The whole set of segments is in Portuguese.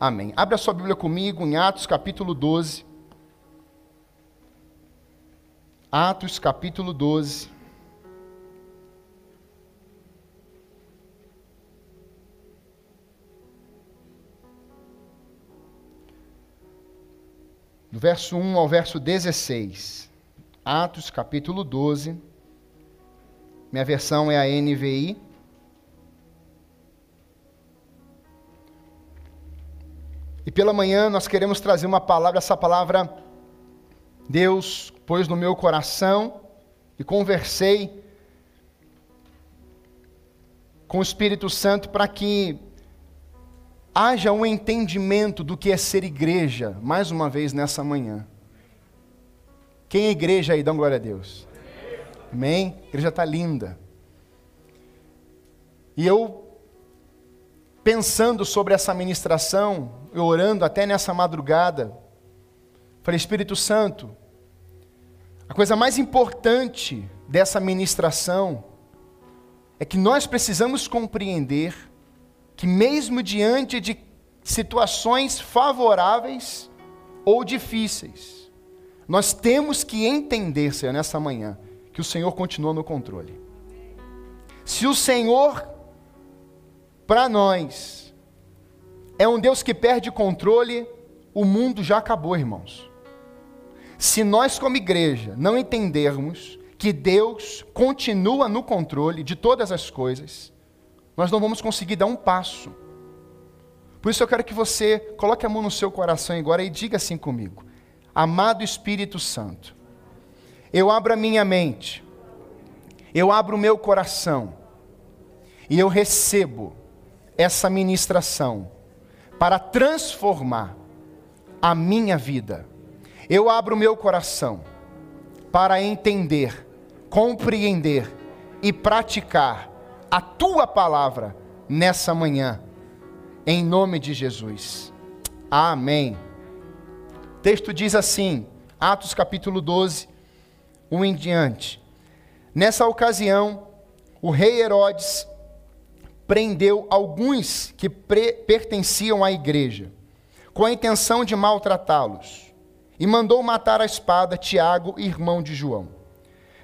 Amém. Abra sua Bíblia comigo em Atos capítulo 12. Atos capítulo 12. Do verso 1 ao verso 16. Atos capítulo 12. Minha versão é a NVI. E pela manhã nós queremos trazer uma palavra, essa palavra Deus pôs no meu coração e conversei com o Espírito Santo para que haja um entendimento do que é ser igreja, mais uma vez nessa manhã. Quem é igreja aí? Dá glória a Deus. Amém? A igreja está linda. E eu pensando sobre essa ministração, eu orando até nessa madrugada, falei: Espírito Santo, a coisa mais importante dessa ministração é que nós precisamos compreender que, mesmo diante de situações favoráveis ou difíceis, nós temos que entender, Senhor, nessa manhã, que o Senhor continua no controle. Se o Senhor para nós, é um Deus que perde controle, o mundo já acabou, irmãos. Se nós, como igreja, não entendermos que Deus continua no controle de todas as coisas, nós não vamos conseguir dar um passo. Por isso eu quero que você coloque a mão no seu coração agora e diga assim comigo: Amado Espírito Santo, eu abro a minha mente, eu abro o meu coração, e eu recebo essa ministração para transformar a minha vida. Eu abro meu coração para entender, compreender e praticar a tua palavra nessa manhã, em nome de Jesus. Amém. O texto diz assim, Atos capítulo 12, 1 em diante. Nessa ocasião, o rei Herodes prendeu alguns que pertenciam à igreja, com a intenção de maltratá-los, e mandou matar a espada Tiago, irmão de João.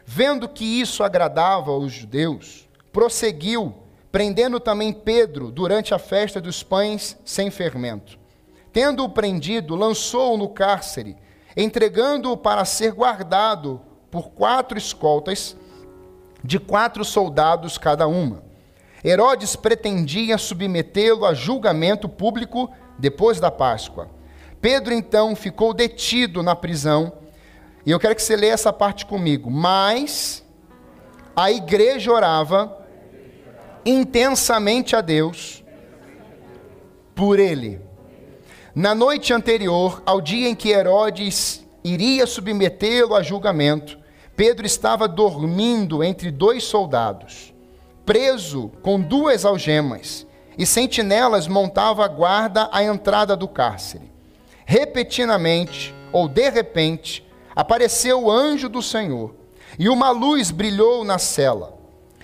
Vendo que isso agradava aos judeus, prosseguiu, prendendo também Pedro durante a festa dos pães sem fermento. Tendo-o prendido, lançou-o no cárcere, entregando-o para ser guardado por quatro escoltas, de quatro soldados cada uma Herodes pretendia submetê-lo a julgamento público depois da Páscoa. Pedro então ficou detido na prisão, e eu quero que você leia essa parte comigo. Mas a igreja orava intensamente a Deus por ele. Na noite anterior, ao dia em que Herodes iria submetê-lo a julgamento, Pedro estava dormindo entre dois soldados preso com duas algemas, e sentinelas montava a guarda à entrada do cárcere. Repetidamente, ou de repente, apareceu o anjo do Senhor, e uma luz brilhou na cela.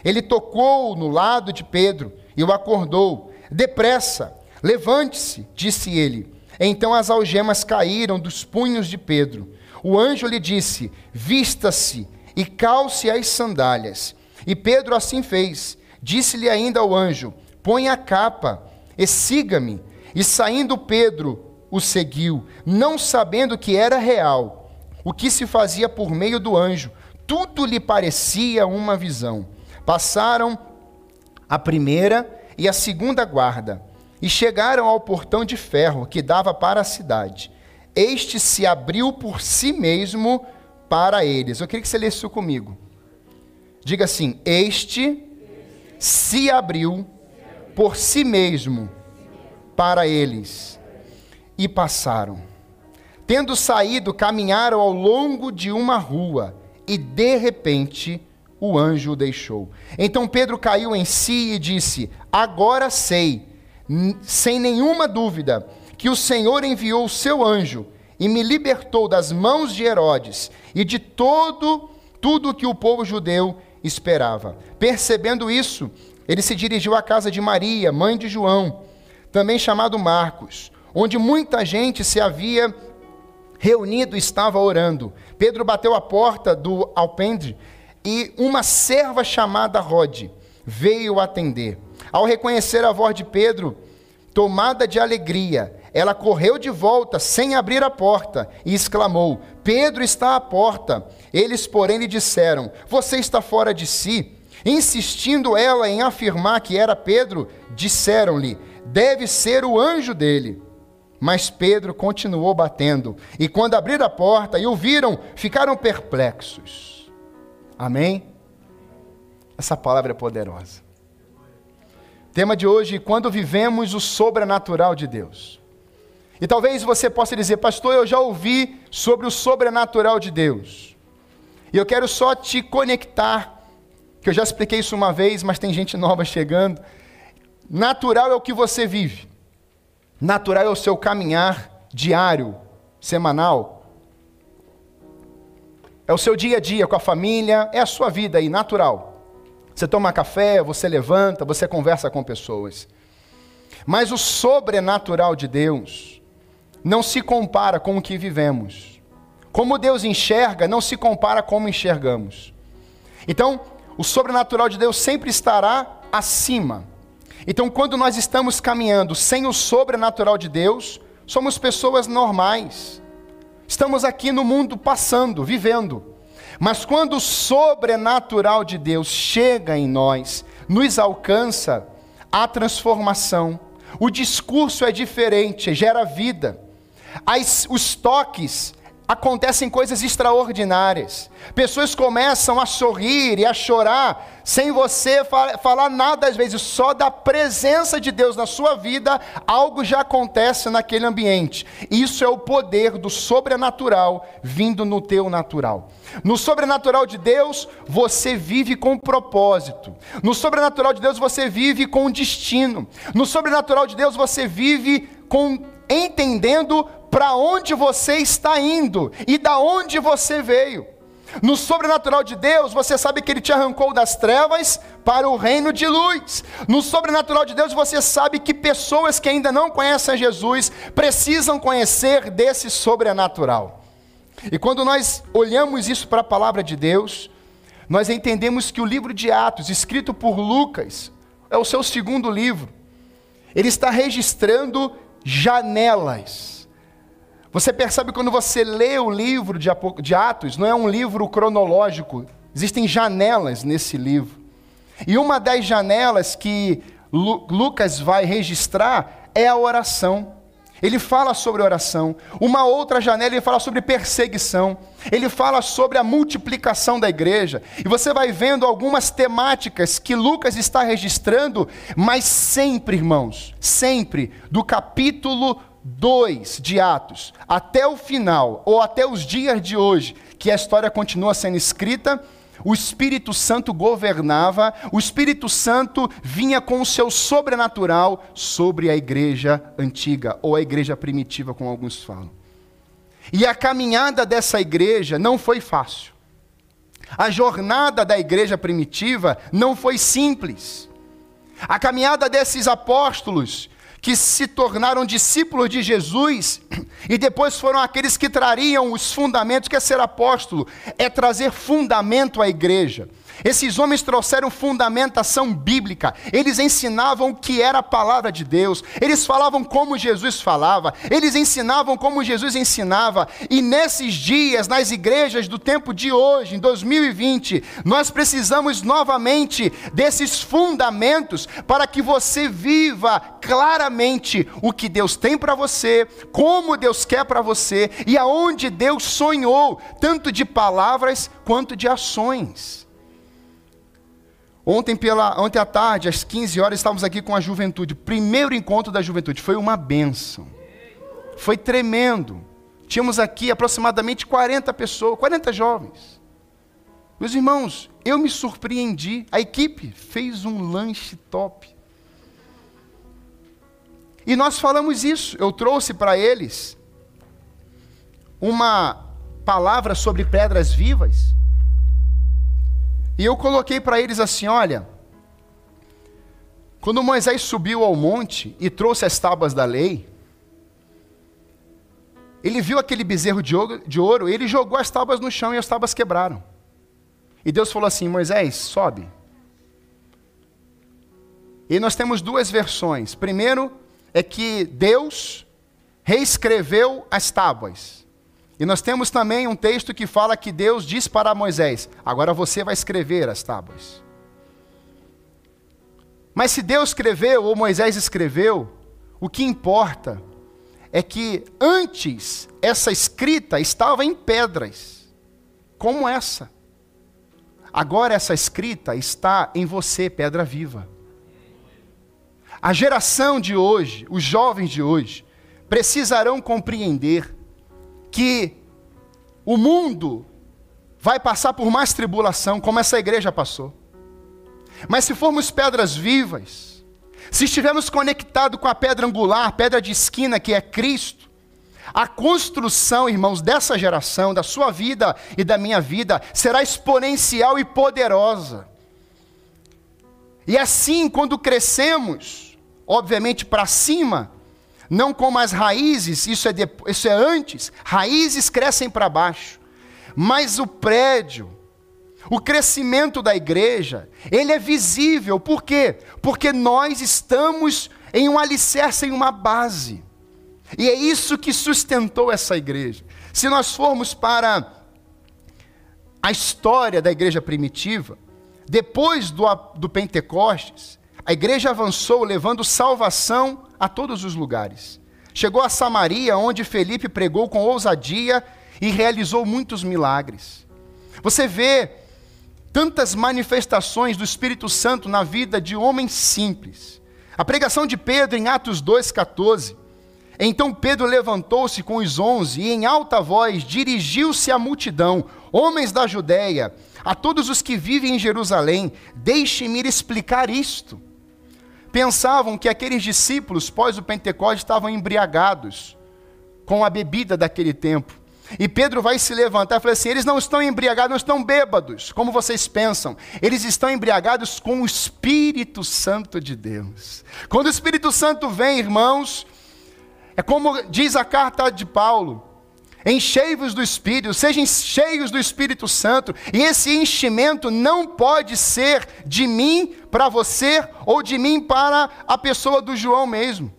Ele tocou no lado de Pedro e o acordou. Depressa, levante-se, disse ele. Então as algemas caíram dos punhos de Pedro. O anjo lhe disse: Vista-se e calce as sandálias. E Pedro assim fez. Disse-lhe ainda o anjo: Põe a capa e siga-me. E saindo Pedro o seguiu, não sabendo que era real o que se fazia por meio do anjo. Tudo lhe parecia uma visão. Passaram a primeira e a segunda guarda e chegaram ao portão de ferro que dava para a cidade. Este se abriu por si mesmo para eles. Eu queria que você lesse isso comigo. Diga assim: Este se abriu por si mesmo para eles e passaram. Tendo saído, caminharam ao longo de uma rua e de repente o anjo o deixou. Então Pedro caiu em si e disse: Agora sei, sem nenhuma dúvida, que o Senhor enviou o seu anjo e me libertou das mãos de Herodes e de todo tudo que o povo judeu esperava. Percebendo isso, ele se dirigiu à casa de Maria, mãe de João, também chamado Marcos, onde muita gente se havia reunido e estava orando. Pedro bateu a porta do alpendre e uma serva chamada Rod veio atender. Ao reconhecer a voz de Pedro, tomada de alegria, ela correu de volta sem abrir a porta e exclamou: Pedro está à porta. Eles, porém, lhe disseram: Você está fora de si. Insistindo ela em afirmar que era Pedro, disseram-lhe: Deve ser o anjo dele. Mas Pedro continuou batendo, e quando abriram a porta e o viram, ficaram perplexos. Amém? Essa palavra é poderosa. Tema de hoje: quando vivemos o sobrenatural de Deus. E talvez você possa dizer, pastor, eu já ouvi sobre o sobrenatural de Deus. E eu quero só te conectar, que eu já expliquei isso uma vez, mas tem gente nova chegando. Natural é o que você vive. Natural é o seu caminhar diário, semanal. É o seu dia a dia com a família, é a sua vida aí, natural. Você toma café, você levanta, você conversa com pessoas. Mas o sobrenatural de Deus não se compara com o que vivemos. Como Deus enxerga, não se compara como enxergamos. Então, o sobrenatural de Deus sempre estará acima então, quando nós estamos caminhando sem o sobrenatural de Deus, somos pessoas normais. Estamos aqui no mundo passando, vivendo. Mas quando o sobrenatural de Deus chega em nós, nos alcança, há transformação. O discurso é diferente, gera vida. As, os toques acontecem coisas extraordinárias. Pessoas começam a sorrir e a chorar, sem você falar nada, às vezes, só da presença de Deus na sua vida, algo já acontece naquele ambiente. Isso é o poder do sobrenatural vindo no teu natural. No sobrenatural de Deus, você vive com propósito. No sobrenatural de Deus, você vive com destino. No sobrenatural de Deus, você vive com entendendo para onde você está indo e da onde você veio. No sobrenatural de Deus, você sabe que Ele te arrancou das trevas para o reino de luz. No sobrenatural de Deus, você sabe que pessoas que ainda não conhecem Jesus precisam conhecer desse sobrenatural. E quando nós olhamos isso para a palavra de Deus, nós entendemos que o livro de Atos, escrito por Lucas, é o seu segundo livro. Ele está registrando janelas você percebe quando você lê o livro de Atos, não é um livro cronológico, existem janelas nesse livro. E uma das janelas que Lucas vai registrar é a oração. Ele fala sobre oração. Uma outra janela ele fala sobre perseguição. Ele fala sobre a multiplicação da igreja. E você vai vendo algumas temáticas que Lucas está registrando, mas sempre, irmãos, sempre do capítulo 2 de Atos até o final, ou até os dias de hoje, que a história continua sendo escrita, o Espírito Santo governava, o Espírito Santo vinha com o seu sobrenatural sobre a igreja antiga, ou a igreja primitiva, como alguns falam. E a caminhada dessa igreja não foi fácil. A jornada da igreja primitiva não foi simples. A caminhada desses apóstolos que se tornaram discípulos de Jesus e depois foram aqueles que trariam os fundamentos, que é ser apóstolo, é trazer fundamento à igreja. Esses homens trouxeram fundamentação bíblica, eles ensinavam o que era a palavra de Deus, eles falavam como Jesus falava, eles ensinavam como Jesus ensinava, e nesses dias, nas igrejas do tempo de hoje, em 2020, nós precisamos novamente desses fundamentos para que você viva claramente o que Deus tem para você, como Deus quer para você e aonde Deus sonhou, tanto de palavras quanto de ações. Ontem, pela, ontem à tarde, às 15 horas, estávamos aqui com a juventude. Primeiro encontro da juventude. Foi uma benção. Foi tremendo. Tínhamos aqui aproximadamente 40 pessoas, 40 jovens. Meus irmãos, eu me surpreendi. A equipe fez um lanche top. E nós falamos isso. Eu trouxe para eles uma palavra sobre pedras vivas. E eu coloquei para eles assim: olha, quando Moisés subiu ao monte e trouxe as tábuas da lei, ele viu aquele bezerro de ouro, de ouro, ele jogou as tábuas no chão e as tábuas quebraram. E Deus falou assim: Moisés, sobe. E nós temos duas versões. Primeiro é que Deus reescreveu as tábuas. E nós temos também um texto que fala que Deus diz para Moisés: agora você vai escrever as tábuas. Mas se Deus escreveu ou Moisés escreveu, o que importa é que antes essa escrita estava em pedras, como essa. Agora essa escrita está em você, pedra viva. A geração de hoje, os jovens de hoje, precisarão compreender que o mundo vai passar por mais tribulação, como essa igreja passou. Mas se formos pedras vivas, se estivermos conectados com a pedra angular, pedra de esquina que é Cristo, a construção, irmãos, dessa geração, da sua vida e da minha vida, será exponencial e poderosa. E assim, quando crescemos, obviamente, para cima, não como as raízes, isso é, isso é antes, raízes crescem para baixo, mas o prédio, o crescimento da igreja, ele é visível, por quê? Porque nós estamos em um alicerce, em uma base, e é isso que sustentou essa igreja. Se nós formos para a história da igreja primitiva, depois do, do Pentecostes, a igreja avançou levando salvação a todos os lugares. Chegou a Samaria, onde Felipe pregou com ousadia e realizou muitos milagres. Você vê tantas manifestações do Espírito Santo na vida de homens simples. A pregação de Pedro em Atos 2,14. Então Pedro levantou-se com os onze e, em alta voz, dirigiu-se à multidão, homens da Judéia, a todos os que vivem em Jerusalém, deixem-me explicar isto pensavam que aqueles discípulos, pós o Pentecostes, estavam embriagados com a bebida daquele tempo. E Pedro vai se levantar e falar assim: eles não estão embriagados, não estão bêbados, como vocês pensam. Eles estão embriagados com o Espírito Santo de Deus. Quando o Espírito Santo vem, irmãos, é como diz a carta de Paulo: Enchei-vos do Espírito, sejam cheios do Espírito Santo, e esse enchimento não pode ser de mim para você ou de mim para a pessoa do João mesmo.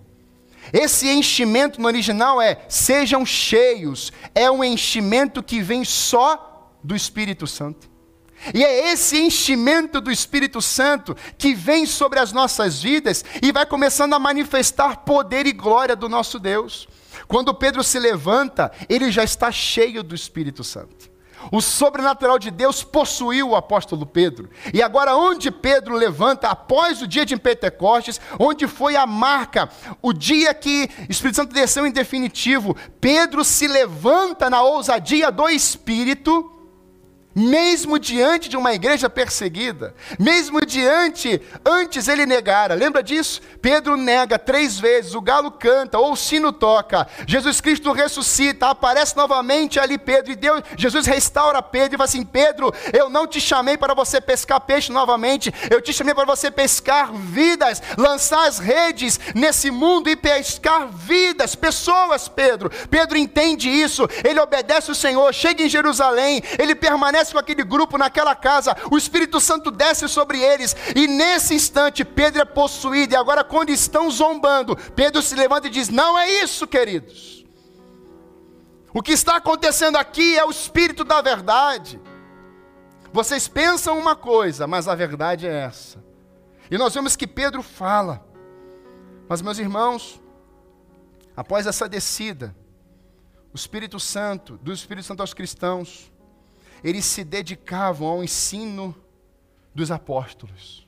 Esse enchimento no original é sejam cheios, é um enchimento que vem só do Espírito Santo. E é esse enchimento do Espírito Santo que vem sobre as nossas vidas e vai começando a manifestar poder e glória do nosso Deus. Quando Pedro se levanta, ele já está cheio do Espírito Santo. O sobrenatural de Deus possuiu o apóstolo Pedro. E agora, onde Pedro levanta, após o dia de Pentecostes, onde foi a marca, o dia que o Espírito Santo desceu em definitivo, Pedro se levanta na ousadia do Espírito mesmo diante de uma igreja perseguida, mesmo diante, antes ele negara, lembra disso? Pedro nega três vezes, o galo canta, ou o sino toca, Jesus Cristo ressuscita, aparece novamente ali Pedro, e Deus, Jesus restaura Pedro e fala assim: Pedro, eu não te chamei para você pescar peixe novamente, eu te chamei para você pescar vidas, lançar as redes nesse mundo e pescar vidas, pessoas, Pedro. Pedro entende isso, ele obedece o Senhor, chega em Jerusalém, ele permanece permanece com aquele grupo naquela casa, o Espírito Santo desce sobre eles, e nesse instante Pedro é possuído, e agora, quando estão zombando, Pedro se levanta e diz: Não é isso, queridos. O que está acontecendo aqui é o Espírito da verdade. Vocês pensam uma coisa, mas a verdade é essa. E nós vemos que Pedro fala. Mas, meus irmãos, após essa descida, o Espírito Santo, do Espírito Santo aos cristãos, eles se dedicavam ao ensino dos apóstolos,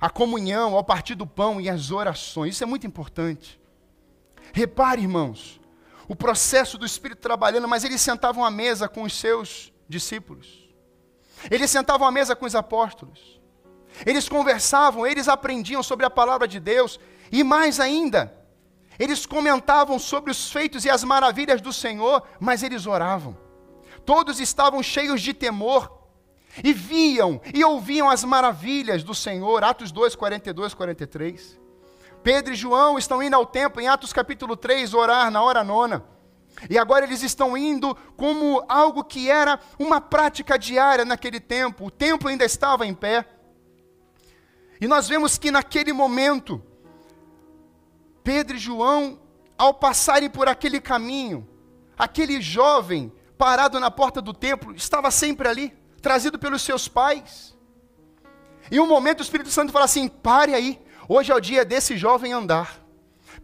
à comunhão, ao partir do pão e às orações. Isso é muito importante. Repare, irmãos, o processo do Espírito trabalhando, mas eles sentavam à mesa com os seus discípulos. Eles sentavam à mesa com os apóstolos. Eles conversavam, eles aprendiam sobre a palavra de Deus e mais ainda, eles comentavam sobre os feitos e as maravilhas do Senhor, mas eles oravam. Todos estavam cheios de temor e viam e ouviam as maravilhas do Senhor. Atos 2, 42, 43. Pedro e João estão indo ao templo em Atos capítulo 3 orar na hora nona. E agora eles estão indo como algo que era uma prática diária naquele tempo. O templo ainda estava em pé. E nós vemos que naquele momento, Pedro e João, ao passarem por aquele caminho, aquele jovem parado na porta do templo estava sempre ali, trazido pelos seus pais. E um momento o Espírito Santo fala assim: pare aí, hoje é o dia desse jovem andar.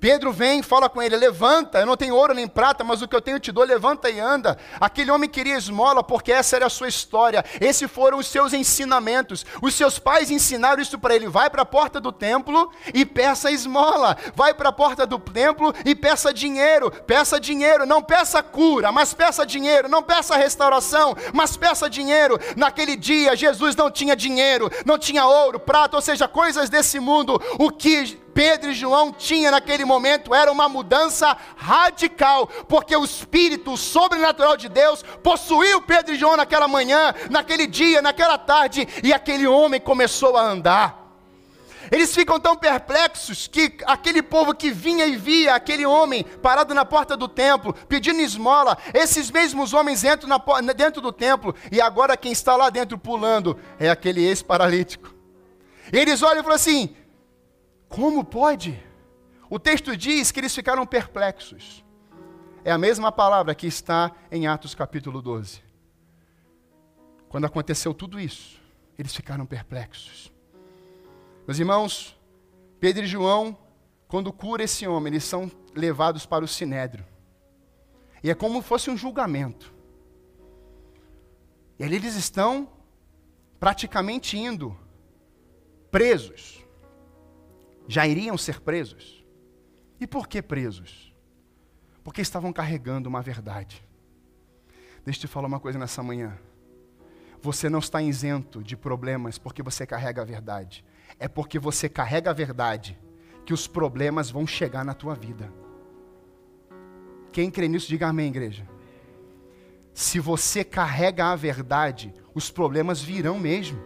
Pedro vem, fala com ele: Levanta, eu não tenho ouro nem prata, mas o que eu tenho te dou, levanta e anda. Aquele homem queria esmola porque essa era a sua história, esses foram os seus ensinamentos. Os seus pais ensinaram isso para ele: vai para a porta do templo e peça esmola, vai para a porta do templo e peça dinheiro, peça dinheiro, não peça cura, mas peça dinheiro, não peça restauração, mas peça dinheiro. Naquele dia, Jesus não tinha dinheiro, não tinha ouro, prata, ou seja, coisas desse mundo. O que Pedro e João tinham naquele momento era uma mudança radical, porque o Espírito sobrenatural de Deus possuiu Pedro e João naquela manhã, naquele dia, naquela tarde, e aquele homem começou a andar. Eles ficam tão perplexos que aquele povo que vinha e via aquele homem parado na porta do templo, pedindo esmola, esses mesmos homens entram na, dentro do templo, e agora quem está lá dentro pulando é aquele ex-paralítico. Eles olham e falam assim: como pode? O texto diz que eles ficaram perplexos. É a mesma palavra que está em Atos capítulo 12. Quando aconteceu tudo isso, eles ficaram perplexos. Meus irmãos, Pedro e João, quando cura esse homem, eles são levados para o sinédrio. E é como se fosse um julgamento. E ali eles estão praticamente indo presos já iriam ser presos. E por que presos? Porque estavam carregando uma verdade. Deixa eu te falar uma coisa nessa manhã. Você não está isento de problemas porque você carrega a verdade. É porque você carrega a verdade que os problemas vão chegar na tua vida. Quem crê nisso, diga amém, igreja. Se você carrega a verdade, os problemas virão mesmo.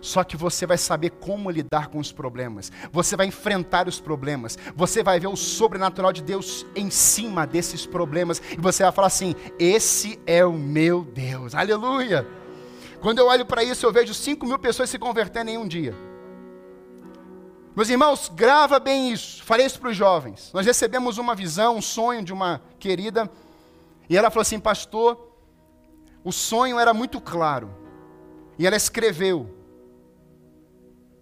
Só que você vai saber como lidar com os problemas. Você vai enfrentar os problemas. Você vai ver o sobrenatural de Deus em cima desses problemas. E você vai falar assim: Esse é o meu Deus. Aleluia. Quando eu olho para isso, eu vejo 5 mil pessoas se convertendo em um dia. Meus irmãos, grava bem isso. Falei isso para os jovens. Nós recebemos uma visão, um sonho de uma querida. E ela falou assim: Pastor, o sonho era muito claro. E ela escreveu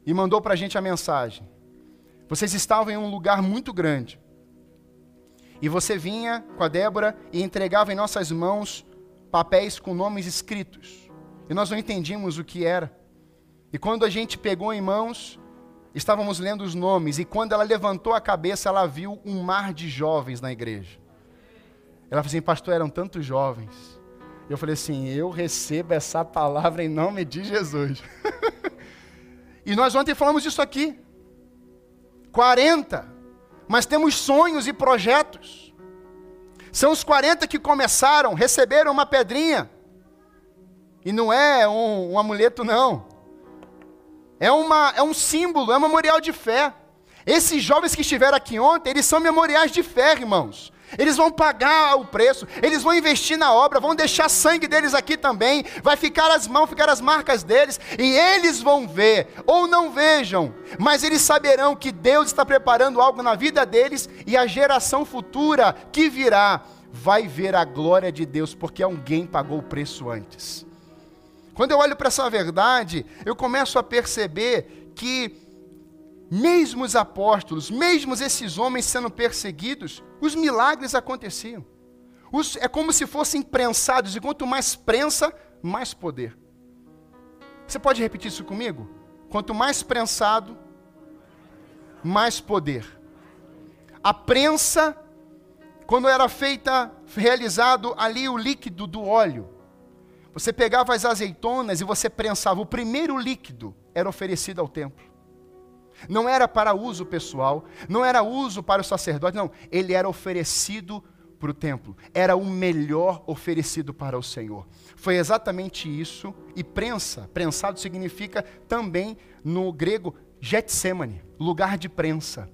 e mandou para a gente a mensagem. Vocês estavam em um lugar muito grande. E você vinha com a Débora e entregava em nossas mãos papéis com nomes escritos. E nós não entendíamos o que era. E quando a gente pegou em mãos, estávamos lendo os nomes. E quando ela levantou a cabeça, ela viu um mar de jovens na igreja. Ela falou assim: Pastor, eram tantos jovens. Eu falei assim: Eu recebo essa palavra em nome de Jesus. E nós ontem falamos isso aqui. 40. Mas temos sonhos e projetos. São os 40 que começaram, receberam uma pedrinha. E não é um, um amuleto, não. É, uma, é um símbolo, é um memorial de fé. Esses jovens que estiveram aqui ontem, eles são memoriais de fé, irmãos. Eles vão pagar o preço, eles vão investir na obra, vão deixar sangue deles aqui também, vai ficar as mãos, ficar as marcas deles, e eles vão ver, ou não vejam, mas eles saberão que Deus está preparando algo na vida deles, e a geração futura que virá vai ver a glória de Deus, porque alguém pagou o preço antes. Quando eu olho para essa verdade, eu começo a perceber que mesmo os apóstolos, mesmo esses homens sendo perseguidos, os milagres aconteciam. Os, é como se fossem prensados, e quanto mais prensa, mais poder. Você pode repetir isso comigo? Quanto mais prensado, mais poder. A prensa, quando era feita, realizado ali o líquido do óleo, você pegava as azeitonas e você prensava. O primeiro líquido era oferecido ao templo. Não era para uso pessoal, não era uso para o sacerdote, não. Ele era oferecido para o templo. Era o melhor oferecido para o Senhor. Foi exatamente isso. E prensa, prensado significa também no grego Getsemane, lugar de prensa.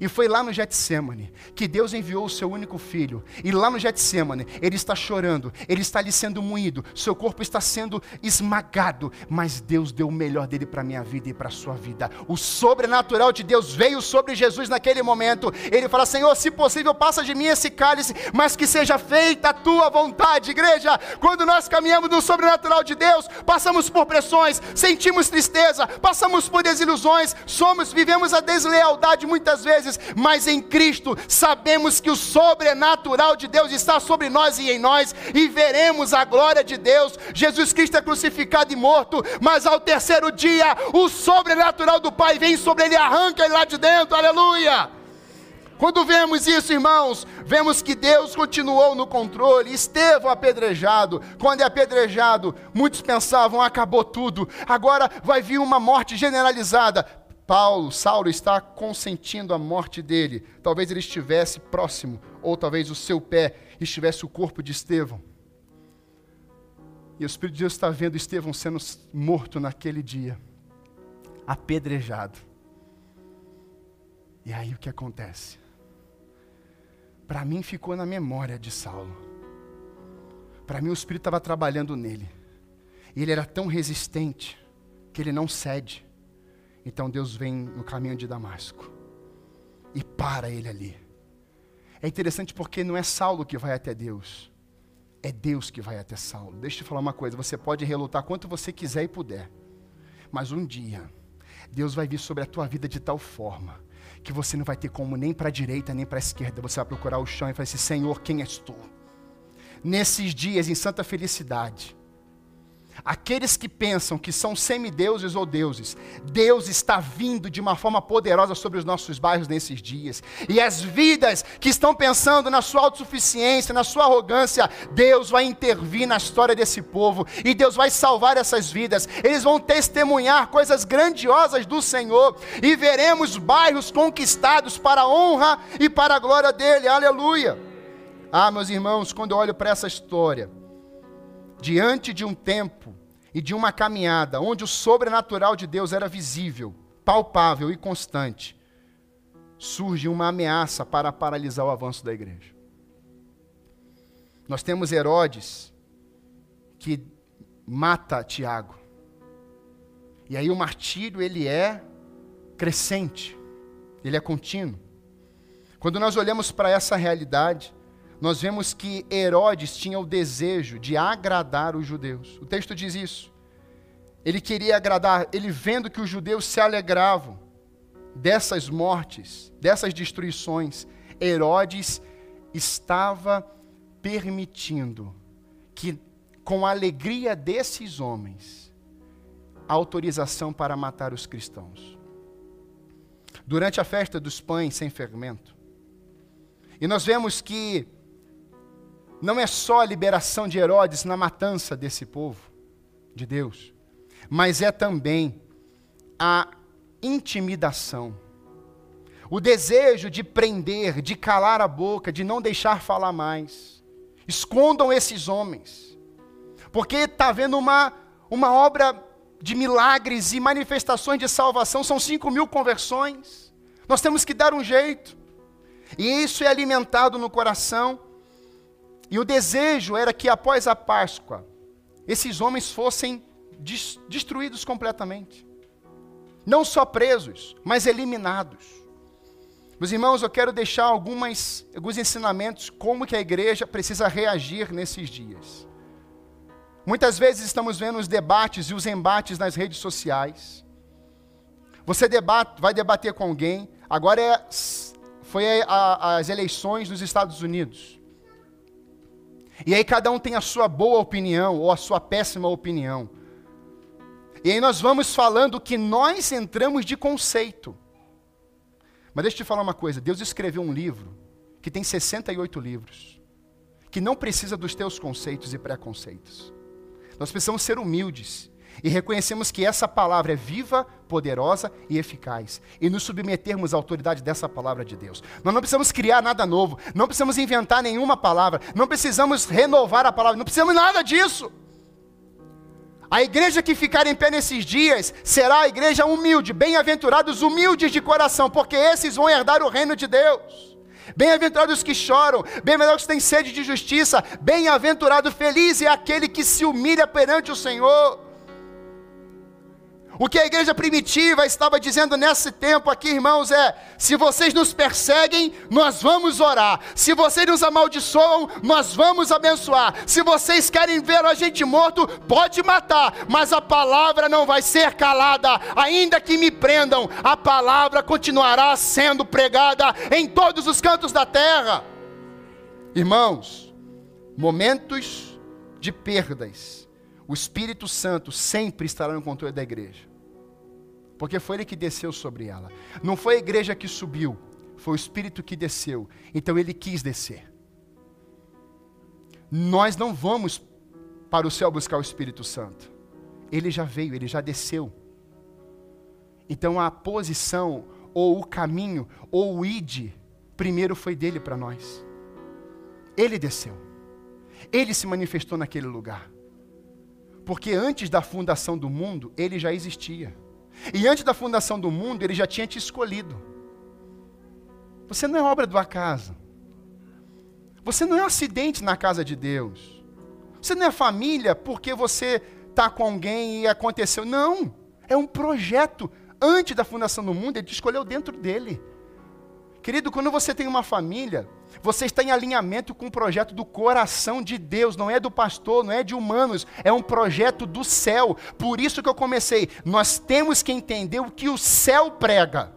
E foi lá no Getsemane que Deus enviou o seu único filho. E lá no Getsemane, ele está chorando, ele está ali sendo moído, seu corpo está sendo esmagado, mas Deus deu o melhor dele para a minha vida e para a sua vida. O sobrenatural de Deus veio sobre Jesus naquele momento. Ele fala: Senhor, se possível, passa de mim esse cálice, mas que seja feita a tua vontade, igreja. Quando nós caminhamos no sobrenatural de Deus, passamos por pressões, sentimos tristeza, passamos por desilusões, somos, vivemos a deslealdade muitas vezes vezes, mas em Cristo sabemos que o sobrenatural de Deus está sobre nós e em nós, e veremos a glória de Deus. Jesus Cristo é crucificado e morto, mas ao terceiro dia, o sobrenatural do Pai vem sobre ele arranca ele lá de dentro, aleluia. Quando vemos isso, irmãos, vemos que Deus continuou no controle. Estevão apedrejado, quando é apedrejado, muitos pensavam: acabou tudo, agora vai vir uma morte generalizada. Paulo, Saulo está consentindo a morte dele. Talvez ele estivesse próximo, ou talvez o seu pé estivesse o corpo de Estevão. E o Espírito de Deus está vendo Estevão sendo morto naquele dia, apedrejado. E aí o que acontece? Para mim ficou na memória de Saulo. Para mim o Espírito estava trabalhando nele. E ele era tão resistente que ele não cede. Então Deus vem no caminho de Damasco e para ele ali. É interessante porque não é Saulo que vai até Deus, é Deus que vai até Saulo. Deixa eu te falar uma coisa: você pode relutar quanto você quiser e puder, mas um dia, Deus vai vir sobre a tua vida de tal forma que você não vai ter como nem para a direita nem para a esquerda. Você vai procurar o chão e vai dizer: Senhor, quem és tu? Nesses dias, em santa felicidade, Aqueles que pensam que são semideuses ou deuses, Deus está vindo de uma forma poderosa sobre os nossos bairros nesses dias. E as vidas que estão pensando na sua autossuficiência, na sua arrogância, Deus vai intervir na história desse povo e Deus vai salvar essas vidas. Eles vão testemunhar coisas grandiosas do Senhor e veremos bairros conquistados para a honra e para a glória dele. Aleluia. Ah, meus irmãos, quando eu olho para essa história, diante de um tempo e de uma caminhada onde o sobrenatural de Deus era visível, palpável e constante, surge uma ameaça para paralisar o avanço da igreja. Nós temos Herodes que mata Tiago. E aí o martírio ele é crescente, ele é contínuo. Quando nós olhamos para essa realidade, nós vemos que Herodes tinha o desejo de agradar os judeus. O texto diz isso. Ele queria agradar, ele vendo que os judeus se alegravam dessas mortes, dessas destruições, Herodes estava permitindo que, com a alegria desses homens, a autorização para matar os cristãos. Durante a festa dos pães sem fermento, e nós vemos que não é só a liberação de Herodes na matança desse povo de Deus, mas é também a intimidação. O desejo de prender, de calar a boca, de não deixar falar mais. Escondam esses homens, porque está havendo uma, uma obra de milagres e manifestações de salvação, são 5 mil conversões. Nós temos que dar um jeito, e isso é alimentado no coração e o desejo era que após a Páscoa, esses homens fossem destruídos completamente. Não só presos, mas eliminados. Meus irmãos, eu quero deixar algumas, alguns ensinamentos como que a igreja precisa reagir nesses dias. Muitas vezes estamos vendo os debates e os embates nas redes sociais. Você debate, vai debater com alguém. Agora é, foi a, a, as eleições dos Estados Unidos. E aí cada um tem a sua boa opinião ou a sua péssima opinião. E aí nós vamos falando que nós entramos de conceito. Mas deixa eu te falar uma coisa: Deus escreveu um livro que tem 68 livros, que não precisa dos teus conceitos e preconceitos. Nós precisamos ser humildes e reconhecemos que essa palavra é viva, poderosa e eficaz, e nos submetermos à autoridade dessa palavra de Deus. Nós não precisamos criar nada novo, não precisamos inventar nenhuma palavra, não precisamos renovar a palavra, não precisamos nada disso. A igreja que ficar em pé nesses dias será a igreja humilde, bem-aventurados humildes de coração, porque esses vão herdar o reino de Deus. Bem-aventurados os que choram, bem-aventurados os que têm sede de justiça, bem-aventurado, feliz é aquele que se humilha perante o Senhor. O que a igreja primitiva estava dizendo nesse tempo aqui, irmãos, é: se vocês nos perseguem, nós vamos orar. Se vocês nos amaldiçoam, nós vamos abençoar. Se vocês querem ver a gente morto, pode matar, mas a palavra não vai ser calada. Ainda que me prendam, a palavra continuará sendo pregada em todos os cantos da terra. Irmãos, momentos de perdas o Espírito Santo sempre estará no controle da igreja. Porque foi ele que desceu sobre ela. Não foi a igreja que subiu, foi o Espírito que desceu. Então ele quis descer. Nós não vamos para o céu buscar o Espírito Santo. Ele já veio, ele já desceu. Então a posição, ou o caminho, ou o id, primeiro foi dele para nós. Ele desceu. Ele se manifestou naquele lugar. Porque antes da fundação do mundo, ele já existia. E antes da fundação do mundo, ele já tinha te escolhido. Você não é obra do acaso. Você não é um acidente na casa de Deus. Você não é família porque você está com alguém e aconteceu. Não. É um projeto. Antes da fundação do mundo, ele te escolheu dentro dele. Querido, quando você tem uma família, você está em alinhamento com o projeto do coração de Deus, não é do pastor, não é de humanos, é um projeto do céu. Por isso que eu comecei. Nós temos que entender o que o céu prega.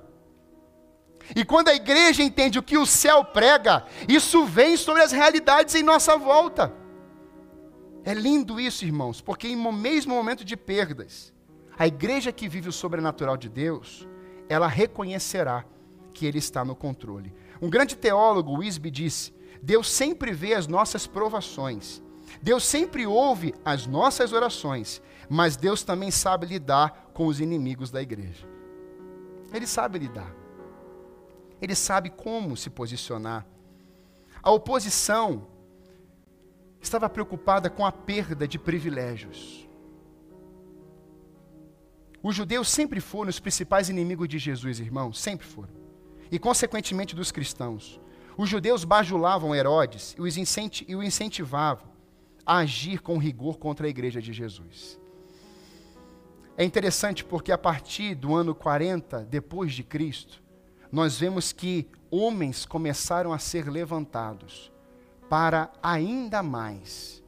E quando a igreja entende o que o céu prega, isso vem sobre as realidades em nossa volta. É lindo isso, irmãos, porque em mesmo momento de perdas, a igreja que vive o sobrenatural de Deus, ela reconhecerá que Ele está no controle. Um grande teólogo, Wisby, disse: Deus sempre vê as nossas provações, Deus sempre ouve as nossas orações, mas Deus também sabe lidar com os inimigos da igreja. Ele sabe lidar, ele sabe como se posicionar. A oposição estava preocupada com a perda de privilégios. Os judeus sempre foram os principais inimigos de Jesus, irmãos, sempre foram e, consequentemente, dos cristãos. Os judeus bajulavam Herodes e o incentivavam a agir com rigor contra a igreja de Jesus. É interessante porque a partir do ano 40 depois de Cristo, nós vemos que homens começaram a ser levantados para ainda mais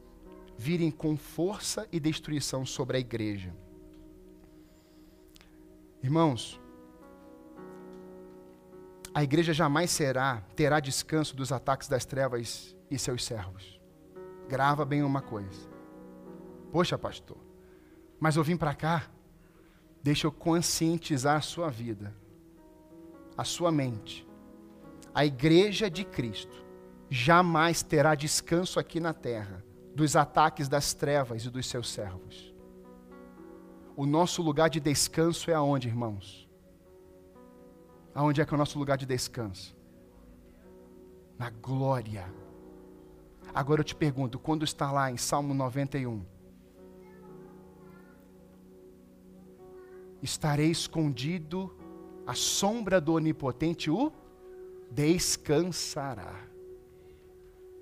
virem com força e destruição sobre a igreja. Irmãos, a igreja jamais será, terá descanso dos ataques das trevas e seus servos. Grava bem uma coisa. Poxa, pastor, mas eu vim para cá, deixa eu conscientizar a sua vida, a sua mente. A igreja de Cristo jamais terá descanso aqui na terra dos ataques das trevas e dos seus servos. O nosso lugar de descanso é aonde, irmãos? Aonde é que é o nosso lugar de descanso? Na glória. Agora eu te pergunto, quando está lá em Salmo 91, estarei escondido à sombra do Onipotente, o descansará.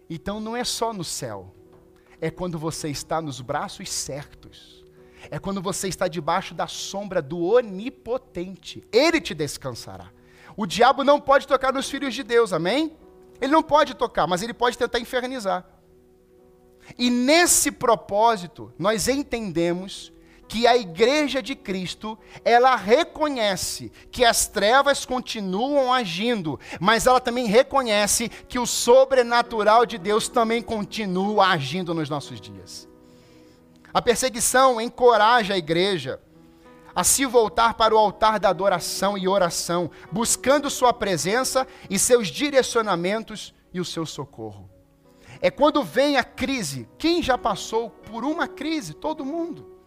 Então não é só no céu, é quando você está nos braços certos, é quando você está debaixo da sombra do Onipotente, ele te descansará. O diabo não pode tocar nos filhos de Deus, amém? Ele não pode tocar, mas ele pode tentar infernizar. E nesse propósito, nós entendemos que a igreja de Cristo, ela reconhece que as trevas continuam agindo, mas ela também reconhece que o sobrenatural de Deus também continua agindo nos nossos dias. A perseguição encoraja a igreja a se voltar para o altar da adoração e oração, buscando Sua presença e seus direcionamentos e o seu socorro. É quando vem a crise. Quem já passou por uma crise? Todo mundo.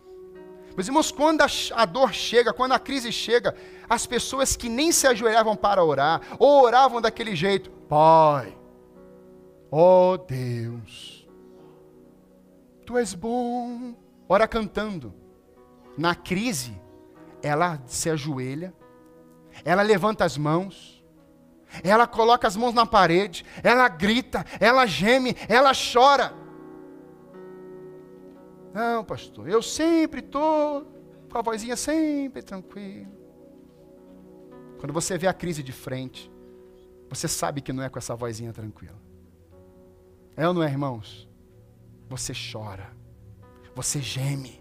Meus irmãos, quando a, dor chega, quando a crise chega, as pessoas que nem se ajoelhavam para orar, ou oravam daquele jeito, Pai, ó oh Deus, Tu és bom, ora cantando, na crise, ela se ajoelha, ela levanta as mãos, ela coloca as mãos na parede, ela grita, ela geme, ela chora. Não, pastor, eu sempre estou com a vozinha sempre tranquila. Quando você vê a crise de frente, você sabe que não é com essa vozinha tranquila. É ou não é, irmãos? Você chora, você geme,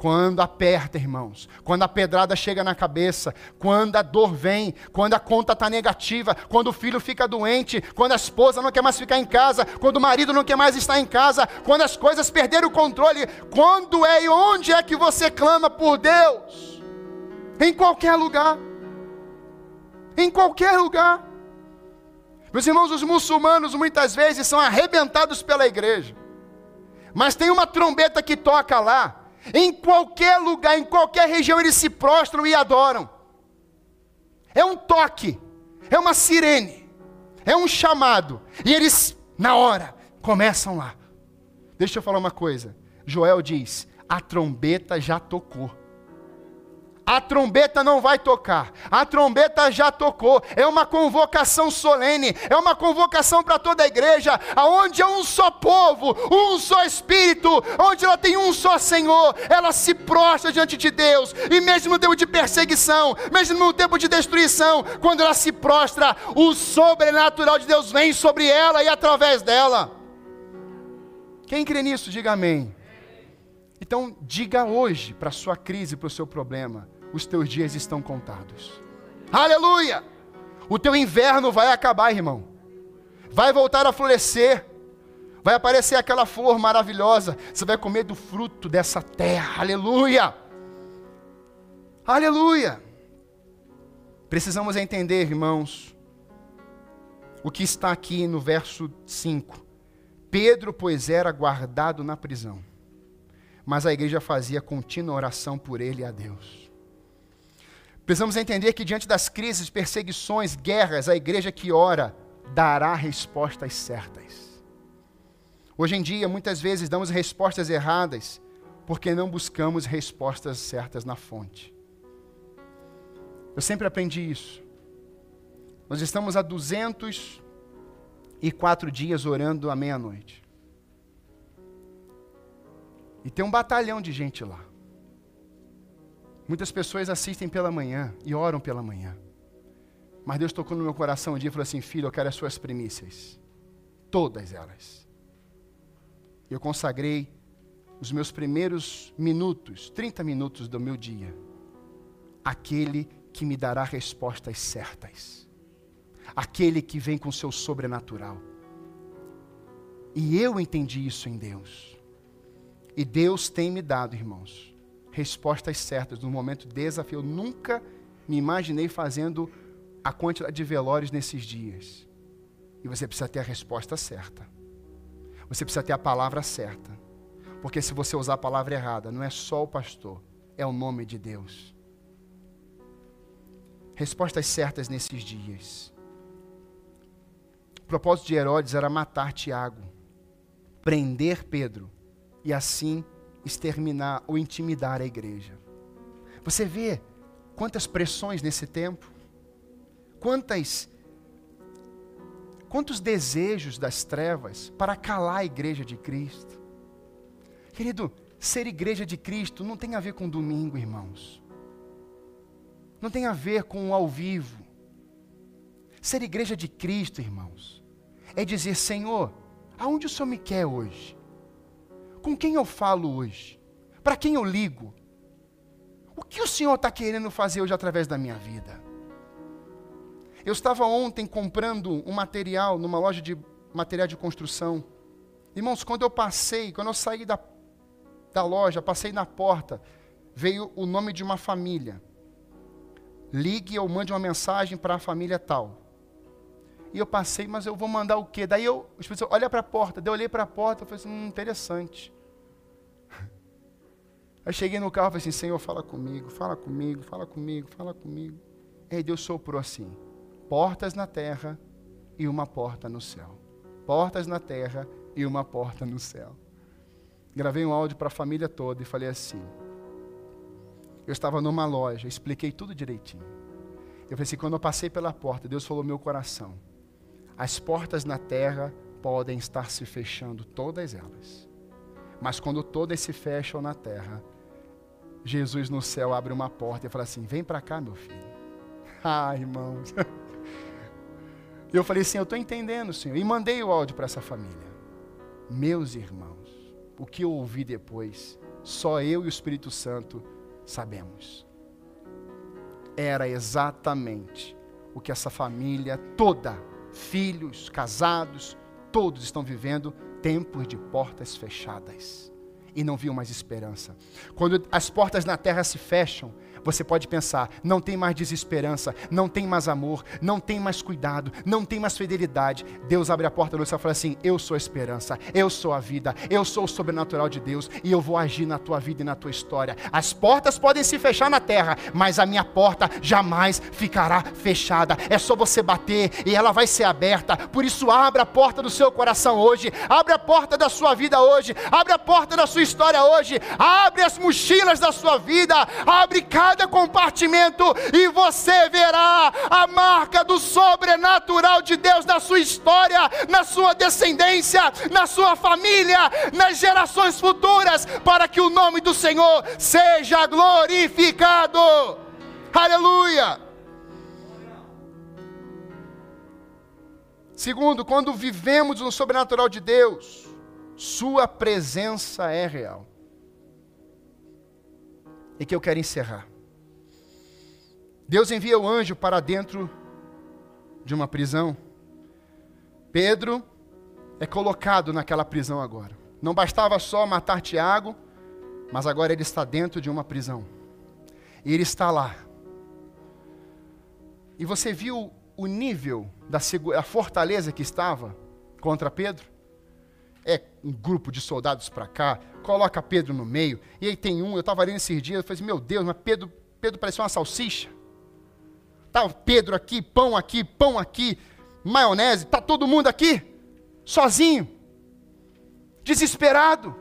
quando aperta, irmãos, quando a pedrada chega na cabeça, quando a dor vem, quando a conta está negativa, quando o filho fica doente, quando a esposa não quer mais ficar em casa, quando o marido não quer mais estar em casa, quando as coisas perderam o controle, quando é e onde é que você clama por Deus? Em qualquer lugar. Em qualquer lugar. Meus irmãos, os muçulmanos muitas vezes são arrebentados pela igreja. Mas tem uma trombeta que toca lá, em qualquer lugar, em qualquer região, eles se prostram e adoram. É um toque, é uma sirene, é um chamado. E eles, na hora, começam lá. Deixa eu falar uma coisa. Joel diz: a trombeta já tocou. A trombeta não vai tocar, a trombeta já tocou. É uma convocação solene, é uma convocação para toda a igreja, aonde é um só povo, um só espírito, onde ela tem um só Senhor. Ela se prostra diante de Deus, e mesmo no tempo de perseguição, mesmo no tempo de destruição, quando ela se prostra, o sobrenatural de Deus vem sobre ela e através dela. Quem crê nisso, diga amém. Então, diga hoje para a sua crise, para o seu problema os teus dias estão contados. Aleluia! O teu inverno vai acabar, irmão. Vai voltar a florescer. Vai aparecer aquela flor maravilhosa. Você vai comer do fruto dessa terra. Aleluia! Aleluia! Precisamos entender, irmãos, o que está aqui no verso 5. Pedro, pois, era guardado na prisão, mas a igreja fazia contínua oração por ele a Deus. Precisamos entender que diante das crises, perseguições, guerras, a igreja que ora dará respostas certas. Hoje em dia, muitas vezes damos respostas erradas porque não buscamos respostas certas na fonte. Eu sempre aprendi isso. Nós estamos há 204 dias orando à meia-noite. E tem um batalhão de gente lá. Muitas pessoas assistem pela manhã e oram pela manhã. Mas Deus tocou no meu coração um dia e falou assim: Filho, eu quero as suas primícias. Todas elas. Eu consagrei os meus primeiros minutos, 30 minutos do meu dia, aquele que me dará respostas certas, aquele que vem com seu sobrenatural. E eu entendi isso em Deus. E Deus tem me dado, irmãos, respostas certas no momento de desafio. Eu nunca me imaginei fazendo a quantidade de velórios nesses dias. E você precisa ter a resposta certa. Você precisa ter a palavra certa. Porque se você usar a palavra errada, não é só o pastor, é o nome de Deus. Respostas certas nesses dias. O propósito de Herodes era matar Tiago, prender Pedro e assim exterminar ou intimidar a igreja. Você vê quantas pressões nesse tempo, quantas quantos desejos das trevas para calar a igreja de Cristo. Querido, ser igreja de Cristo não tem a ver com domingo, irmãos. Não tem a ver com o ao vivo. Ser igreja de Cristo, irmãos, é dizer: Senhor, aonde o Senhor me quer hoje? Com quem eu falo hoje? Para quem eu ligo? O que o Senhor está querendo fazer hoje através da minha vida? Eu estava ontem comprando um material numa loja de material de construção. Irmãos, quando eu passei, quando eu saí da, da loja, passei na porta, veio o nome de uma família. Ligue ou mande uma mensagem para a família tal. E eu passei, mas eu vou mandar o quê? Daí eu, os pessoas, olha para a porta. Daí eu olhei para a porta, eu falei assim, hum, interessante. Aí cheguei no carro e falei assim, Senhor, fala comigo, fala comigo, fala comigo, fala comigo. E aí Deus soprou assim, portas na terra e uma porta no céu. Portas na terra e uma porta no céu. Gravei um áudio para a família toda e falei assim, Eu estava numa loja, expliquei tudo direitinho. Eu falei assim: quando eu passei pela porta, Deus falou meu coração. As portas na terra podem estar se fechando, todas elas. Mas quando todas se fecham na terra, Jesus no céu abre uma porta e fala assim: Vem para cá, meu filho. Ah, irmãos. Eu falei assim: Eu estou entendendo, Senhor. E mandei o áudio para essa família. Meus irmãos, o que eu ouvi depois, só eu e o Espírito Santo sabemos. Era exatamente o que essa família toda, filhos, casados, todos estão vivendo tempos de portas fechadas e não viam mais esperança. Quando as portas na terra se fecham, você pode pensar: não tem mais desesperança, não tem mais amor, não tem mais cuidado, não tem mais fidelidade. Deus abre a porta do céu e fala assim: Eu sou a esperança, eu sou a vida, eu sou o sobrenatural de Deus e eu vou agir na tua vida e na tua história. As portas podem se fechar na terra, mas a minha porta jamais ficará fechada. É só você bater e ela vai ser aberta. Por isso, abra a porta do seu coração hoje, abre a porta da sua vida hoje, abre a porta da sua história hoje, abre as mochilas da sua vida, abre cada cada compartimento e você verá a marca do sobrenatural de Deus na sua história, na sua descendência, na sua família, nas gerações futuras, para que o nome do Senhor seja glorificado. Aleluia! Segundo, quando vivemos no sobrenatural de Deus, Sua presença é real. E que eu quero encerrar. Deus envia o anjo para dentro de uma prisão. Pedro é colocado naquela prisão agora. Não bastava só matar Tiago, mas agora ele está dentro de uma prisão. E ele está lá. E você viu o nível da a fortaleza que estava contra Pedro? É um grupo de soldados para cá, coloca Pedro no meio, e aí tem um, eu estava ali nesses dias, eu falei assim, meu Deus, mas Pedro, Pedro parecia uma salsicha. Tá Pedro aqui, pão aqui, pão aqui, maionese, tá todo mundo aqui, sozinho, desesperado.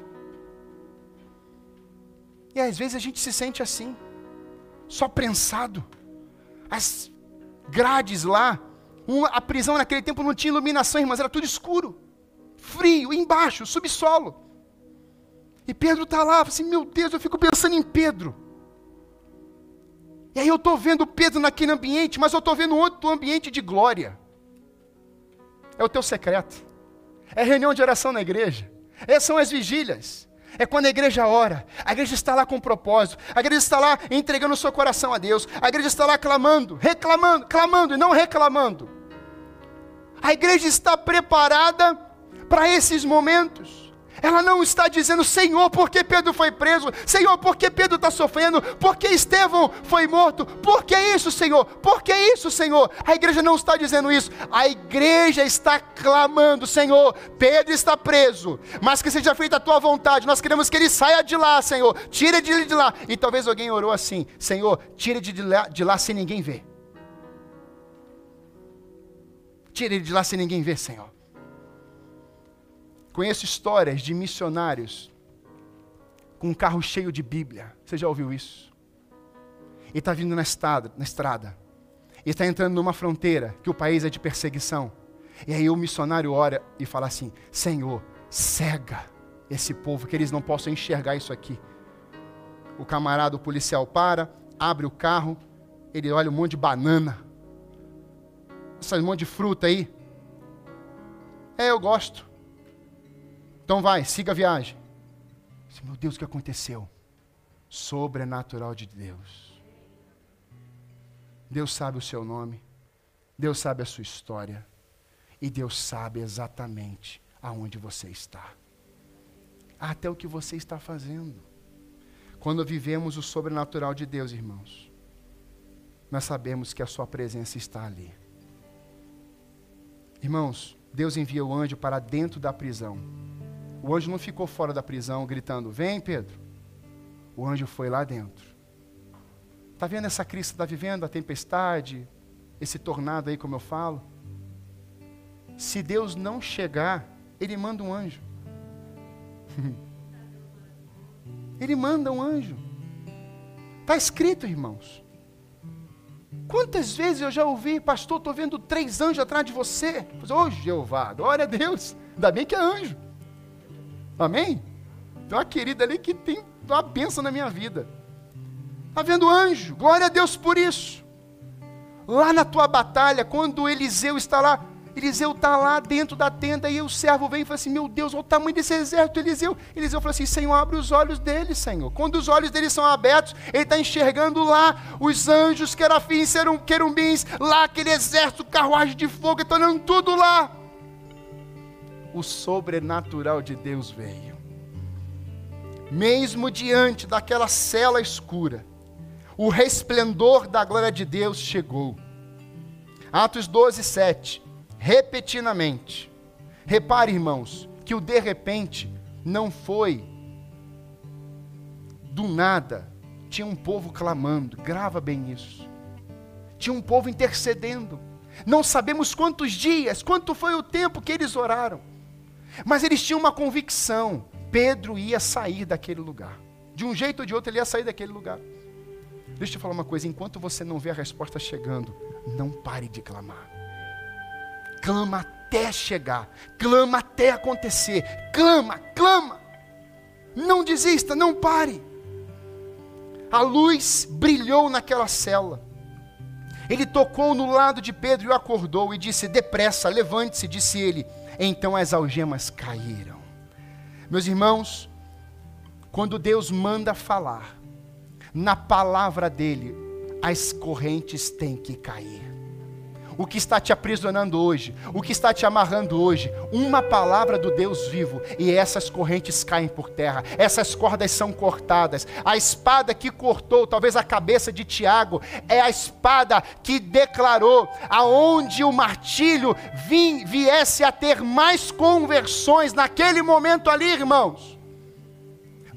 E às vezes a gente se sente assim, só prensado. As grades lá, a prisão naquele tempo não tinha iluminação, irmãs, era tudo escuro, frio, embaixo, subsolo. E Pedro está lá, assim, meu Deus, eu fico pensando em Pedro. E aí eu estou vendo Pedro naquele ambiente, mas eu estou vendo outro ambiente de glória. É o teu secreto. É reunião de oração na igreja. Essas são as vigílias. É quando a igreja ora, a igreja está lá com propósito, a igreja está lá entregando o seu coração a Deus, a igreja está lá clamando, reclamando, clamando e não reclamando. A igreja está preparada para esses momentos. Ela não está dizendo, Senhor, por que Pedro foi preso? Senhor, por que Pedro está sofrendo? Por que Estevão foi morto? Por que isso, Senhor? Por que isso, Senhor? A igreja não está dizendo isso. A igreja está clamando, Senhor, Pedro está preso, mas que seja feita a tua vontade. Nós queremos que ele saia de lá, Senhor. Tira ele de lá. E talvez alguém orou assim: Senhor, tira ele de lá, de lá sem ninguém ver. Tira ele de lá sem ninguém ver, Senhor. Conheço histórias de missionários com um carro cheio de Bíblia. Você já ouviu isso? E está vindo na estrada, na estrada. E está entrando numa fronteira que o país é de perseguição. E aí o missionário ora e fala assim: Senhor, cega esse povo, que eles não possam enxergar isso aqui. O camarada, o policial, para, abre o carro, ele olha um monte de banana, esse monte de fruta aí. É, eu gosto. Então vai, siga a viagem. Meu Deus, o que aconteceu? Sobrenatural de Deus. Deus sabe o seu nome, Deus sabe a sua história, e Deus sabe exatamente aonde você está, até o que você está fazendo. Quando vivemos o sobrenatural de Deus, irmãos, nós sabemos que a Sua presença está ali. Irmãos, Deus envia o anjo para dentro da prisão o anjo não ficou fora da prisão gritando: Vem, Pedro. O anjo foi lá dentro. Está vendo essa crise que está vivendo, a tempestade, esse tornado aí, como eu falo? Se Deus não chegar, Ele manda um anjo. Ele manda um anjo. Está escrito, irmãos. Quantas vezes eu já ouvi, pastor, estou vendo três anjos atrás de você. Ô oh, Jeová, glória a Deus. Ainda bem que é anjo. Amém? Tem uma querida ali que tem uma bênção na minha vida. Está vendo anjo? Glória a Deus por isso. Lá na tua batalha, quando Eliseu está lá, Eliseu está lá dentro da tenda e o servo vem e fala assim: Meu Deus, olha o tamanho desse exército, Eliseu. Eliseu fala assim: Senhor, abre os olhos dele, Senhor. Quando os olhos dele são abertos, ele está enxergando lá os anjos, querafins, querumbins, lá aquele exército, carruagem de fogo, está olhando tudo lá. O sobrenatural de Deus veio. Mesmo diante daquela cela escura, o resplendor da glória de Deus chegou. Atos 12, 7 repetidamente. Repare, irmãos, que o de repente não foi do nada. Tinha um povo clamando, grava bem isso. Tinha um povo intercedendo. Não sabemos quantos dias, quanto foi o tempo que eles oraram. Mas eles tinham uma convicção: Pedro ia sair daquele lugar. De um jeito ou de outro, ele ia sair daquele lugar. Deixa eu te falar uma coisa: enquanto você não vê a resposta chegando, não pare de clamar clama até chegar, clama até acontecer, clama, clama. Não desista, não pare. A luz brilhou naquela cela. Ele tocou no lado de Pedro e o acordou e disse: Depressa, levante-se, disse ele. Então as algemas caíram. Meus irmãos, quando Deus manda falar, na palavra dele, as correntes têm que cair o que está te aprisionando hoje, o que está te amarrando hoje, uma palavra do Deus vivo, e essas correntes caem por terra, essas cordas são cortadas. A espada que cortou, talvez a cabeça de Tiago, é a espada que declarou aonde o martírio vim, viesse a ter mais conversões naquele momento ali, irmãos.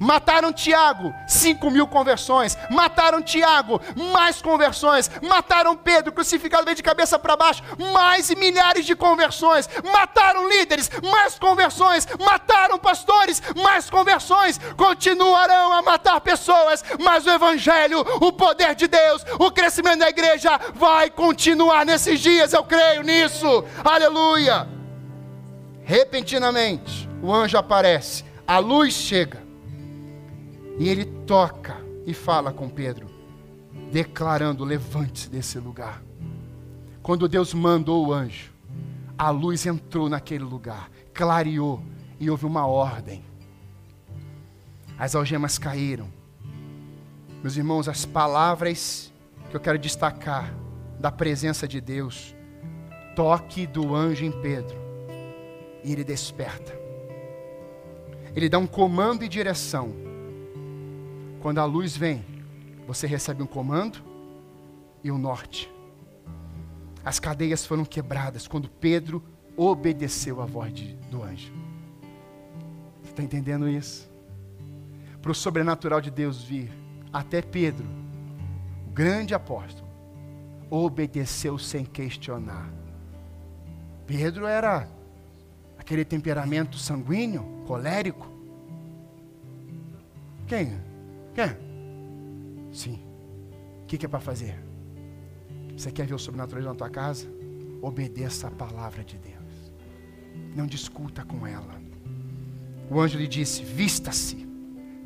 Mataram Tiago, 5 mil conversões. Mataram Tiago, mais conversões. Mataram Pedro, crucificado bem de cabeça para baixo, mais milhares de conversões. Mataram líderes, mais conversões. Mataram pastores, mais conversões. Continuarão a matar pessoas, mas o Evangelho, o poder de Deus, o crescimento da igreja vai continuar nesses dias. Eu creio nisso. Aleluia. Repentinamente, o anjo aparece, a luz chega e ele toca e fala com Pedro, declarando: levante-se desse lugar. Quando Deus mandou o anjo, a luz entrou naquele lugar, clareou e houve uma ordem. As algemas caíram. Meus irmãos, as palavras que eu quero destacar da presença de Deus, toque do anjo em Pedro, e ele desperta. Ele dá um comando e direção quando a luz vem, você recebe um comando e um norte. As cadeias foram quebradas quando Pedro obedeceu à voz de, do anjo. Você está entendendo isso? Para o sobrenatural de Deus vir, até Pedro, o grande apóstolo, obedeceu sem questionar. Pedro era aquele temperamento sanguíneo, colérico. Quem? Quer? Sim. O que, que é para fazer? Você quer ver o sobrenatural na tua casa? Obedeça a palavra de Deus. Não discuta com ela. O anjo lhe disse: Vista-se,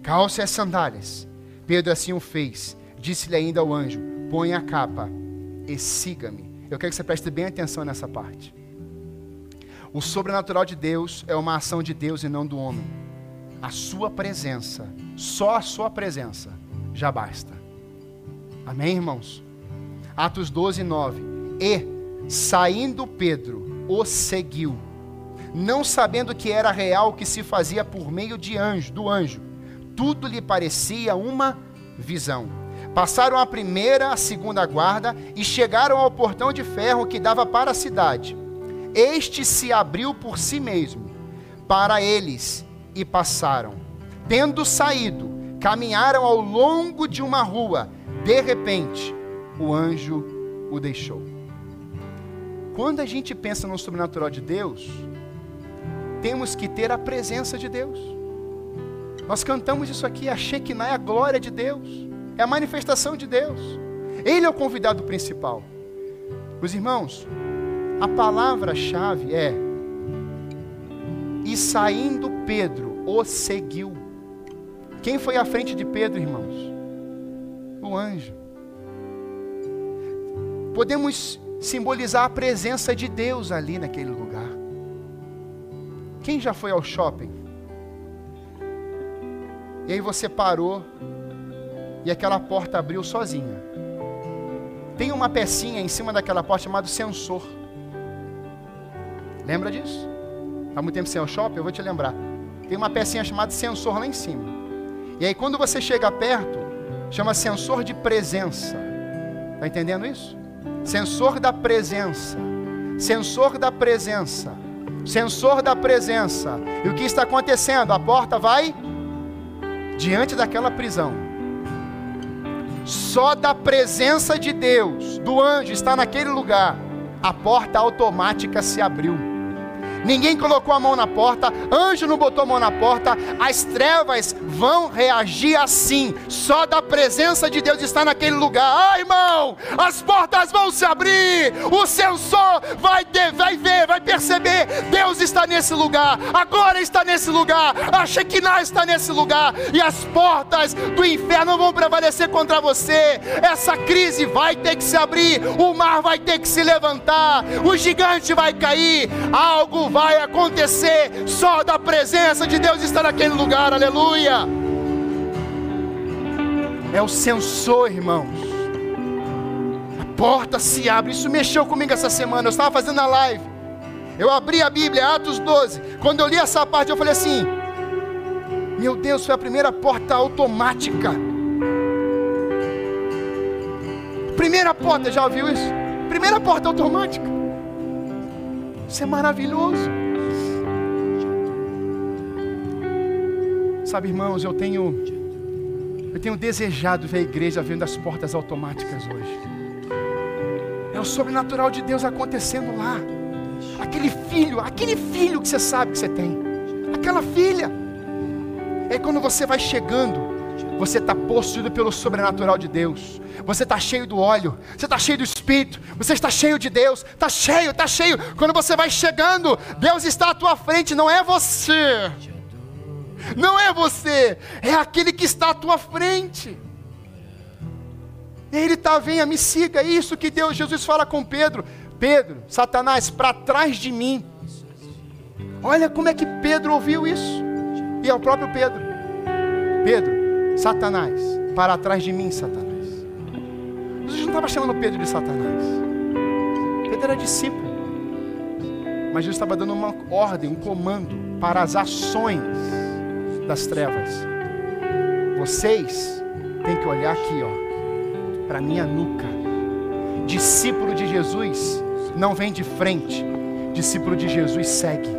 calce as sandálias. Pedro assim o fez. Disse-lhe ainda ao anjo: Põe a capa e siga-me. Eu quero que você preste bem atenção nessa parte. O sobrenatural de Deus é uma ação de Deus e não do homem. A sua presença só a sua presença já basta. Amém, irmãos? Atos 12, 9. E, saindo Pedro, o seguiu, não sabendo que era real o que se fazia por meio de anjo, do anjo. Tudo lhe parecia uma visão. Passaram a primeira, a segunda guarda e chegaram ao portão de ferro que dava para a cidade. Este se abriu por si mesmo para eles e passaram Tendo saído, caminharam ao longo de uma rua. De repente, o anjo o deixou. Quando a gente pensa no sobrenatural de Deus, temos que ter a presença de Deus. Nós cantamos isso aqui, a Shekinah é a glória de Deus. É a manifestação de Deus. Ele é o convidado principal. Os irmãos, a palavra-chave é: E saindo Pedro, o seguiu. Quem foi à frente de Pedro, irmãos? O anjo. Podemos simbolizar a presença de Deus ali naquele lugar. Quem já foi ao shopping? E aí você parou e aquela porta abriu sozinha. Tem uma pecinha em cima daquela porta chamada sensor. Lembra disso? Há muito tempo sem ao shopping, eu vou te lembrar. Tem uma pecinha chamada sensor lá em cima. E aí quando você chega perto, chama sensor de presença. Está entendendo isso? Sensor da presença. Sensor da presença. Sensor da presença. E o que está acontecendo? A porta vai diante daquela prisão. Só da presença de Deus, do anjo, está naquele lugar. A porta automática se abriu ninguém colocou a mão na porta, anjo não botou a mão na porta, as trevas vão reagir assim, só da presença de Deus estar naquele lugar. Ah, irmão, as portas vão se abrir, o sensor vai, ter, vai ver, vai perceber, Deus está nesse lugar, agora está nesse lugar, a Shekinah está nesse lugar, e as portas do inferno vão prevalecer contra você. Essa crise vai ter que se abrir, o mar vai ter que se levantar, o gigante vai cair, algo vai acontecer, só da presença de Deus estar naquele lugar, aleluia. É o sensor, irmãos. A porta se abre, isso mexeu comigo essa semana. Eu estava fazendo a live, eu abri a Bíblia, Atos 12. Quando eu li essa parte, eu falei assim: Meu Deus, foi a primeira porta automática. Primeira porta, já ouviu isso? Primeira porta automática. Isso é maravilhoso. Sabe, irmãos, eu tenho eu tenho desejado ver a igreja vendo as portas automáticas hoje. É o sobrenatural de Deus acontecendo lá. Aquele filho, aquele filho que você sabe que você tem. Aquela filha. É quando você vai chegando você está possuído pelo sobrenatural de Deus. Você está cheio do óleo. Você está cheio do Espírito. Você está cheio de Deus. Está cheio, está cheio. Quando você vai chegando, Deus está à tua frente. Não é você. Não é você. É aquele que está à tua frente. Ele está, venha, me siga. É isso que Deus, Jesus fala com Pedro. Pedro, Satanás, para trás de mim. Olha como é que Pedro ouviu isso. E é o próprio Pedro. Pedro, Satanás, para trás de mim, Satanás. Jesus não estava chamando Pedro de Satanás. Pedro era discípulo. Mas Jesus estava dando uma ordem, um comando para as ações das trevas. Vocês têm que olhar aqui, ó, para minha nuca. Discípulo de Jesus não vem de frente. Discípulo de Jesus segue.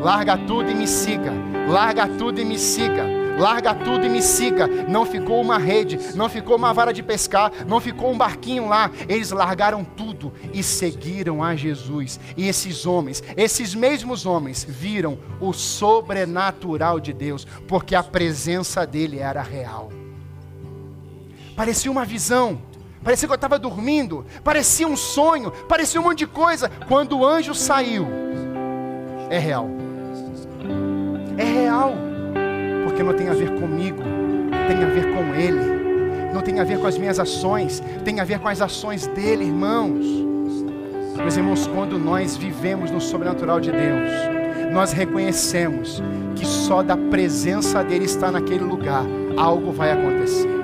Larga tudo e me siga. Larga tudo e me siga larga tudo e me siga. Não ficou uma rede, não ficou uma vara de pescar, não ficou um barquinho lá. Eles largaram tudo e seguiram a Jesus. E esses homens, esses mesmos homens, viram o sobrenatural de Deus, porque a presença dele era real. Parecia uma visão, parecia que eu estava dormindo, parecia um sonho, parecia um monte de coisa. Quando o anjo saiu, é real. É real porque não tem a ver comigo, tem a ver com Ele. Não tem a ver com as minhas ações, tem a ver com as ações dele, irmãos. Meus irmãos, quando nós vivemos no sobrenatural de Deus, nós reconhecemos que só da presença dele está naquele lugar, algo vai acontecer.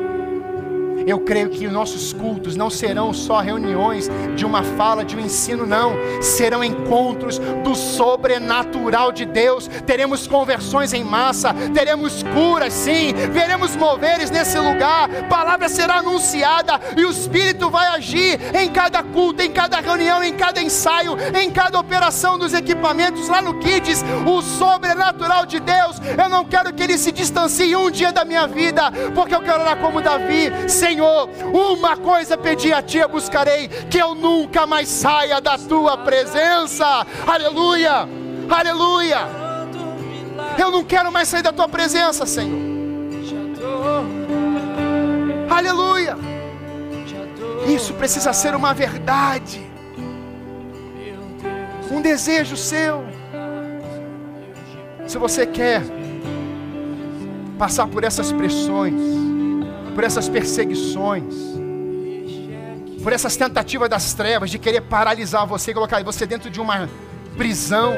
Eu creio que nossos cultos não serão só reuniões de uma fala, de um ensino, não. Serão encontros do sobrenatural de Deus. Teremos conversões em massa, teremos curas, sim. Veremos moveres nesse lugar. Palavra será anunciada e o Espírito vai agir em cada culto, em cada reunião, em cada ensaio, em cada operação dos equipamentos. Lá no Kids, o sobrenatural de Deus. Eu não quero que ele se distancie um dia da minha vida, porque eu quero orar como Davi, sem Senhor, uma coisa pedi a Ti, eu buscarei, que eu nunca mais saia da Tua presença. Aleluia, aleluia. Eu não quero mais sair da Tua presença, Senhor. Aleluia! Isso precisa ser uma verdade, um desejo seu. Se você quer passar por essas pressões, por essas perseguições, por essas tentativas das trevas de querer paralisar você e colocar você dentro de uma prisão,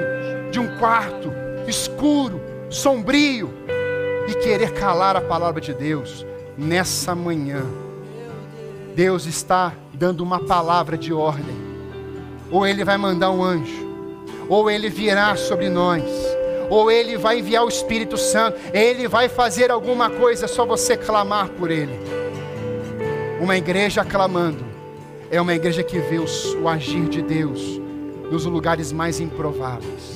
de um quarto escuro, sombrio, e querer calar a palavra de Deus nessa manhã. Deus está dando uma palavra de ordem. Ou Ele vai mandar um anjo, ou Ele virá sobre nós, ou Ele vai enviar o Espírito Santo, Ele vai fazer alguma coisa, é só você clamar por Ele. Uma igreja clamando é uma igreja que vê o, agir de Deus nos lugares mais improváveis.